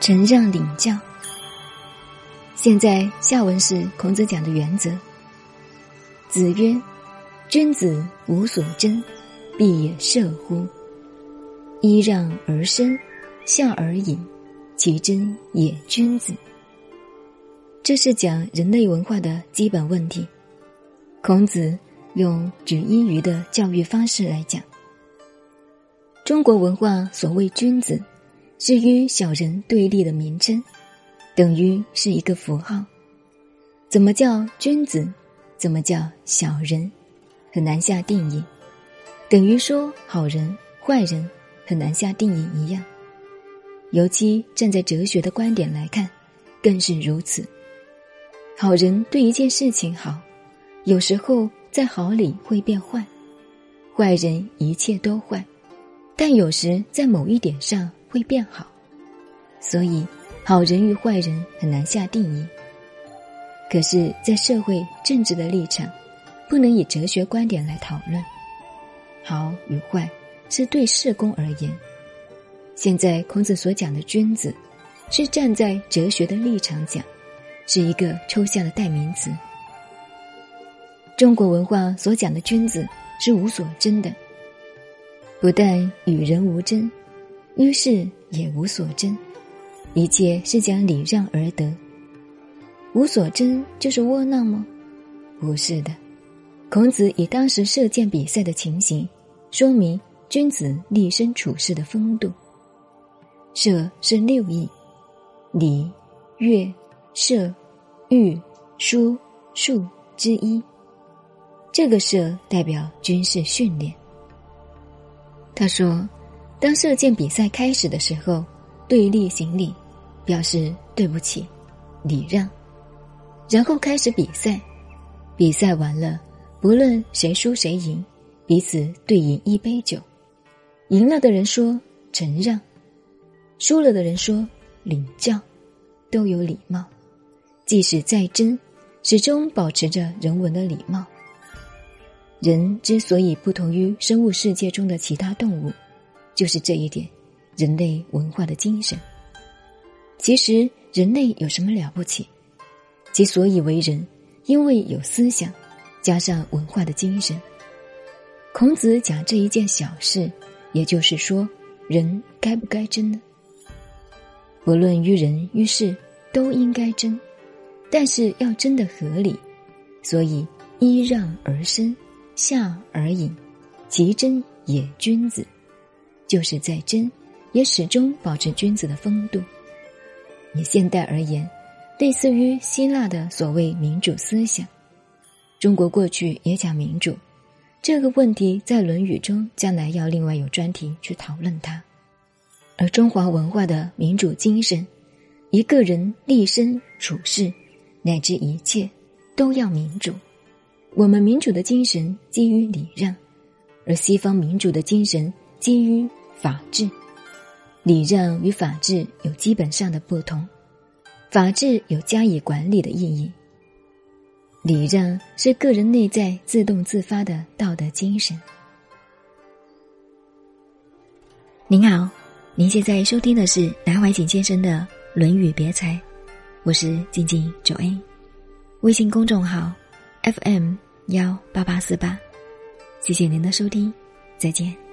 承让领教。现在下文是孔子讲的原则。子曰：“君子无所争，必也射乎？揖让而生，下而隐，其真也君子。”这是讲人类文化的基本问题。孔子用举一隅的教育方式来讲。中国文化所谓君子，是与小人对立的名称，等于是一个符号。怎么叫君子？怎么叫小人？很难下定义，等于说好人、坏人很难下定义一样。尤其站在哲学的观点来看，更是如此。好人对一件事情好，有时候在好里会变坏；坏人一切都坏。但有时在某一点上会变好，所以好人与坏人很难下定义。可是，在社会政治的立场，不能以哲学观点来讨论。好与坏是对社公而言。现在孔子所讲的君子，是站在哲学的立场讲，是一个抽象的代名词。中国文化所讲的君子是无所争的。不但与人无争，于是也无所争，一切是将礼让而得。无所争就是窝囊吗？不是的。孔子以当时射箭比赛的情形，说明君子立身处世的风度。射是六艺，礼、乐、射、御、书、数之一。这个射代表军事训练。他说：“当射箭比赛开始的时候，对立行礼，表示对不起，礼让。然后开始比赛，比赛完了，不论谁输谁赢，彼此对饮一杯酒。赢了的人说承让，输了的人说领教，都有礼貌。即使再争，始终保持着人文的礼貌。”人之所以不同于生物世界中的其他动物，就是这一点，人类文化的精神。其实人类有什么了不起？其所以为人，因为有思想，加上文化的精神。孔子讲这一件小事，也就是说，人该不该争呢？不论于人于事，都应该争，但是要争得合理，所以依让而生。下而隐，其真也君子，就是在真，也始终保持君子的风度。以现代而言，类似于希腊的所谓民主思想，中国过去也讲民主，这个问题在《论语》中将来要另外有专题去讨论它。而中华文化的民主精神，一个人立身处世，乃至一切，都要民主。我们民主的精神基于礼让，而西方民主的精神基于法治。礼让与法治有基本上的不同，法治有加以管理的意义。礼让是个人内在自动自发的道德精神。您好，您现在收听的是南怀瑾先生的《论语别裁》，我是静静九 A，微信公众号。FM 幺八八四八，谢谢您的收听，再见。